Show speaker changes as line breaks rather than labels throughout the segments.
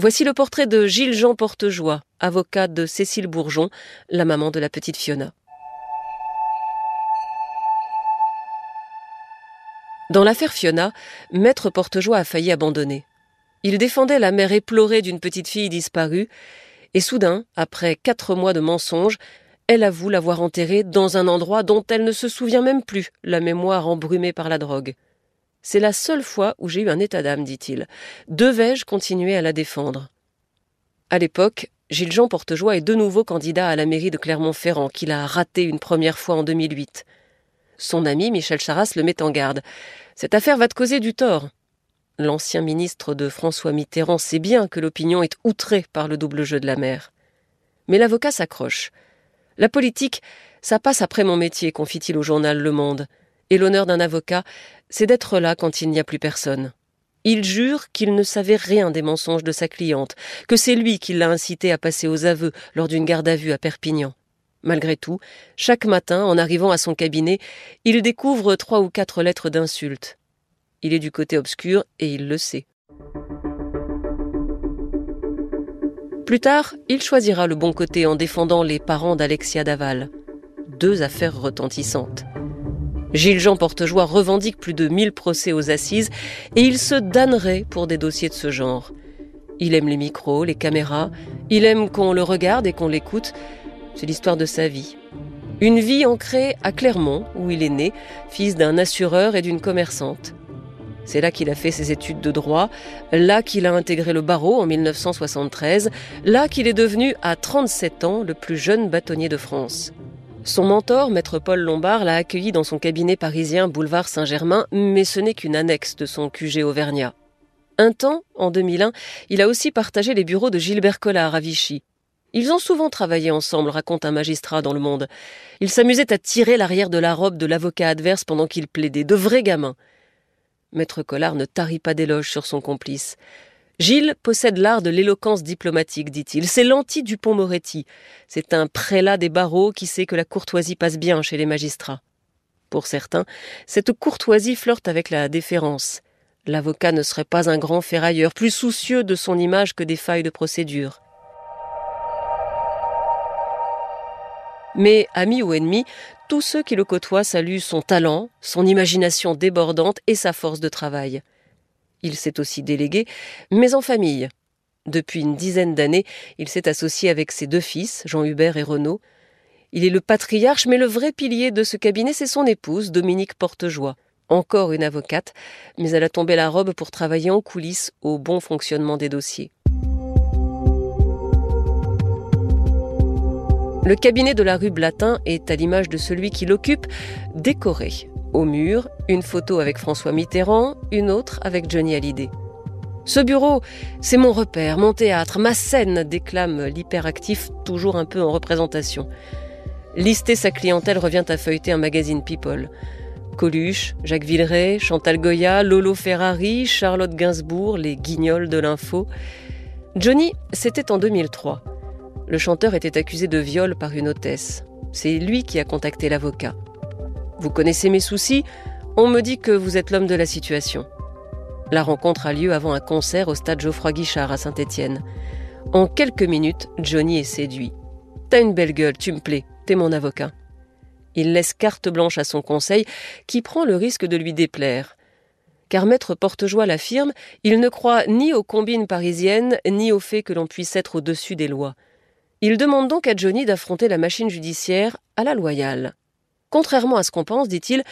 Voici le portrait de Gilles-Jean Portejoie, avocat de Cécile Bourgeon, la maman de la petite Fiona. Dans l'affaire Fiona, Maître Portejoie a failli abandonner. Il défendait la mère éplorée d'une petite fille disparue, et soudain, après quatre mois de mensonges, elle avoue l'avoir enterrée dans un endroit dont elle ne se souvient même plus, la mémoire embrumée par la drogue. C'est la seule fois où j'ai eu un état d'âme, dit-il. Devais-je continuer à la défendre? À l'époque, Gilles-Jean Portejoie est de nouveau candidat à la mairie de Clermont-Ferrand, qu'il a raté une première fois en 2008. Son ami Michel Charras le met en garde. Cette affaire va te causer du tort. L'ancien ministre de François Mitterrand sait bien que l'opinion est outrée par le double jeu de la mère. Mais l'avocat s'accroche. La politique, ça passe après mon métier, confie-t-il au journal Le Monde. Et l'honneur d'un avocat, c'est d'être là quand il n'y a plus personne. Il jure qu'il ne savait rien des mensonges de sa cliente, que c'est lui qui l'a incité à passer aux aveux lors d'une garde à vue à Perpignan. Malgré tout, chaque matin, en arrivant à son cabinet, il découvre trois ou quatre lettres d'insultes. Il est du côté obscur et il le sait. Plus tard, il choisira le bon côté en défendant les parents d'Alexia Daval. Deux affaires retentissantes. Gilles-Jean Portejoie revendique plus de 1000 procès aux assises et il se damnerait pour des dossiers de ce genre. Il aime les micros, les caméras, il aime qu'on le regarde et qu'on l'écoute, c'est l'histoire de sa vie. Une vie ancrée à Clermont, où il est né, fils d'un assureur et d'une commerçante. C'est là qu'il a fait ses études de droit, là qu'il a intégré le barreau en 1973, là qu'il est devenu à 37 ans le plus jeune bâtonnier de France. Son mentor, maître Paul Lombard, l'a accueilli dans son cabinet parisien boulevard Saint-Germain, mais ce n'est qu'une annexe de son QG auvergnat. Un temps, en 2001, il a aussi partagé les bureaux de Gilbert Collard à Vichy. Ils ont souvent travaillé ensemble, raconte un magistrat dans le monde. Ils s'amusaient à tirer l'arrière de la robe de l'avocat adverse pendant qu'il plaidait, de vrais gamins. Maître Collard ne tarit pas d'éloges sur son complice. Gilles possède l'art de l'éloquence diplomatique, dit-il. C'est l'anti Dupont-Moretti. C'est un prélat des barreaux qui sait que la courtoisie passe bien chez les magistrats. Pour certains, cette courtoisie flirte avec la déférence. L'avocat ne serait pas un grand ferrailleur, plus soucieux de son image que des failles de procédure. Mais, amis ou ennemis, tous ceux qui le côtoient saluent son talent, son imagination débordante et sa force de travail. Il s'est aussi délégué, mais en famille. Depuis une dizaine d'années, il s'est associé avec ses deux fils, Jean-Hubert et Renaud. Il est le patriarche, mais le vrai pilier de ce cabinet, c'est son épouse, Dominique Portejoie. Encore une avocate, mais elle a tombé la robe pour travailler en coulisses au bon fonctionnement des dossiers. Le cabinet de la rue Blatin est, à l'image de celui qui l'occupe, décoré. Au mur, une photo avec François Mitterrand, une autre avec Johnny Hallyday. Ce bureau, c'est mon repère, mon théâtre, ma scène, déclame l'hyperactif, toujours un peu en représentation. Lister sa clientèle revient à feuilleter un magazine People. Coluche, Jacques Villeray, Chantal Goya, Lolo Ferrari, Charlotte Gainsbourg, les guignols de l'info. Johnny, c'était en 2003. Le chanteur était accusé de viol par une hôtesse. C'est lui qui a contacté l'avocat. Vous connaissez mes soucis On me dit que vous êtes l'homme de la situation. La rencontre a lieu avant un concert au stade Geoffroy Guichard à Saint-Étienne. En quelques minutes, Johnny est séduit. T'as une belle gueule, tu me plais, t'es mon avocat. Il laisse carte blanche à son conseil, qui prend le risque de lui déplaire. Car Maître Portejoie l'affirme, il ne croit ni aux combines parisiennes, ni au fait que l'on puisse être au-dessus des lois. Il demande donc à Johnny d'affronter la machine judiciaire à la loyale. Contrairement à ce qu'on pense, dit-il,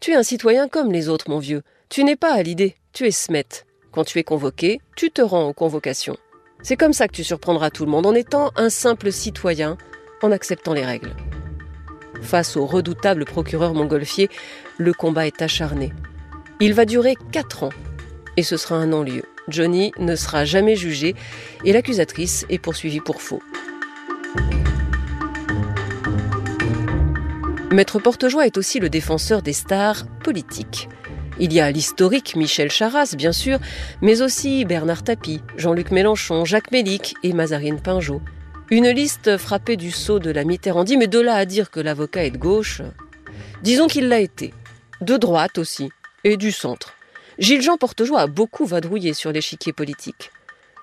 tu es un citoyen comme les autres, mon vieux. Tu n'es pas à l'idée, tu es smet. Quand tu es convoqué, tu te rends aux convocations. C'est comme ça que tu surprendras tout le monde en étant un simple citoyen, en acceptant les règles. Face au redoutable procureur montgolfier, le combat est acharné. Il va durer quatre ans, et ce sera un non-lieu. Johnny ne sera jamais jugé et l'accusatrice est poursuivie pour faux. Maître Portejoie est aussi le défenseur des stars politiques. Il y a l'historique Michel Charras, bien sûr, mais aussi Bernard Tapie, Jean-Luc Mélenchon, Jacques Mélic et Mazarine Pinjot. Une liste frappée du sceau de la Mitterrandie, mais de là à dire que l'avocat est de gauche, disons qu'il l'a été. De droite aussi, et du centre. Gilles-Jean Portejoie a beaucoup vadrouillé sur l'échiquier politique.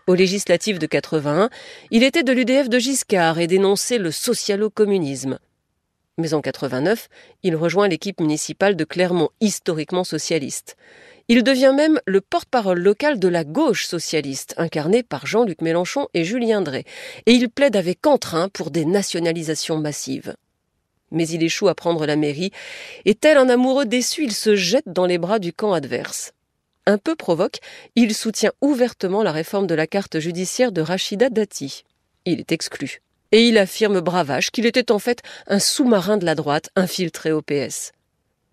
Au législatif de 81, il était de l'UDF de Giscard et dénonçait le socialo-communisme. Mais en 89, il rejoint l'équipe municipale de Clermont, historiquement socialiste. Il devient même le porte-parole local de la gauche socialiste, incarné par Jean-Luc Mélenchon et Julien Drey, et il plaide avec entrain pour des nationalisations massives. Mais il échoue à prendre la mairie, et tel un amoureux déçu, il se jette dans les bras du camp adverse. Un peu provoque, il soutient ouvertement la réforme de la carte judiciaire de Rachida Dati. Il est exclu et il affirme bravage qu'il était en fait un sous-marin de la droite infiltré au PS.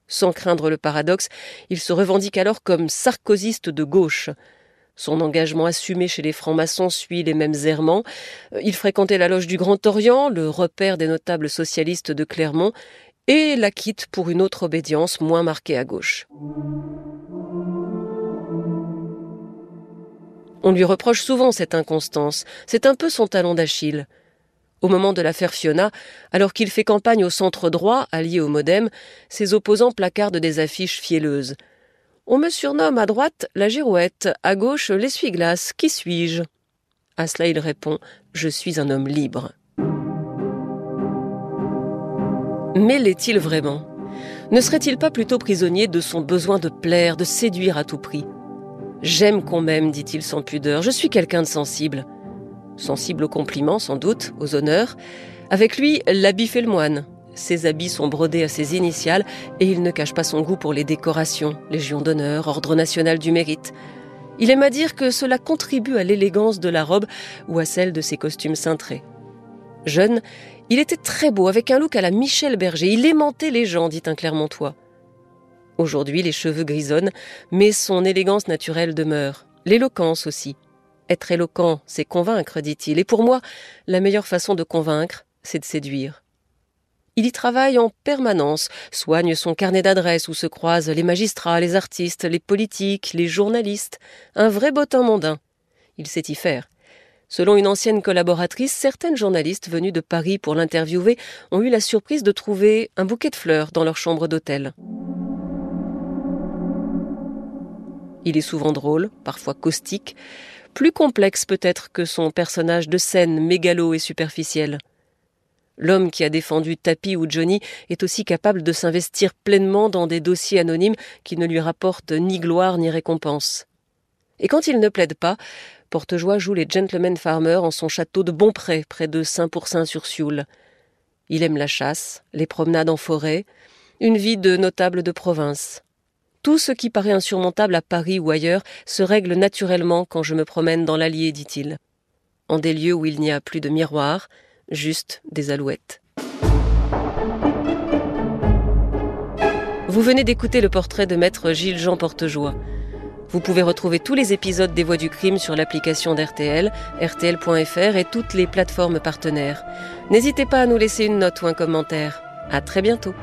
Sans craindre le paradoxe, il se revendique alors comme sarkozyste de gauche. Son engagement assumé chez les francs-maçons suit les mêmes errements. Il fréquentait la loge du Grand Orient, le repère des notables socialistes de Clermont, et la quitte pour une autre obédience moins marquée à gauche. On lui reproche souvent cette inconstance, c'est un peu son talon d'Achille. Au moment de l'affaire Fiona, alors qu'il fait campagne au centre droit, allié au Modem, ses opposants placardent des affiches fielleuses. On me surnomme à droite la girouette, à gauche l'essuie-glace. Qui suis-je? À cela il répond Je suis un homme libre. Mais l'est-il vraiment? Ne serait-il pas plutôt prisonnier de son besoin de plaire, de séduire à tout prix? J'aime qu'on m'aime, dit-il sans pudeur, je suis quelqu'un de sensible sensible aux compliments sans doute, aux honneurs. Avec lui, l'habit fait le moine. Ses habits sont brodés à ses initiales et il ne cache pas son goût pour les décorations, Légion d'honneur, Ordre national du mérite. Il aime à dire que cela contribue à l'élégance de la robe ou à celle de ses costumes cintrés. Jeune, il était très beau, avec un look à la Michel Berger. Il aimantait les gens, dit un Clermontois. Aujourd'hui, les cheveux grisonnent, mais son élégance naturelle demeure. L'éloquence aussi. Être éloquent, c'est convaincre, dit-il, et pour moi, la meilleure façon de convaincre, c'est de séduire. Il y travaille en permanence, soigne son carnet d'adresses où se croisent les magistrats, les artistes, les politiques, les journalistes, un vrai bottin mondain. Il sait y faire. Selon une ancienne collaboratrice, certaines journalistes venues de Paris pour l'interviewer ont eu la surprise de trouver un bouquet de fleurs dans leur chambre d'hôtel. Il est souvent drôle, parfois caustique, plus complexe peut-être que son personnage de scène mégalo et superficiel. L'homme qui a défendu Tapi ou Johnny est aussi capable de s'investir pleinement dans des dossiers anonymes qui ne lui rapportent ni gloire ni récompense. Et quand il ne plaide pas, Portejoie joue les gentlemen farmers en son château de Bonpré, près de Saint-Pourçain-sur-Sioule. Il aime la chasse, les promenades en forêt, une vie de notable de province. Tout ce qui paraît insurmontable à Paris ou ailleurs se règle naturellement quand je me promène dans l'Allier, dit-il. En des lieux où il n'y a plus de miroirs, juste des alouettes. Vous venez d'écouter le portrait de maître Gilles-Jean Portejoie. Vous pouvez retrouver tous les épisodes des Voix du crime sur l'application d'RTL, rtl.fr et toutes les plateformes partenaires. N'hésitez pas à nous laisser une note ou un commentaire. À très bientôt.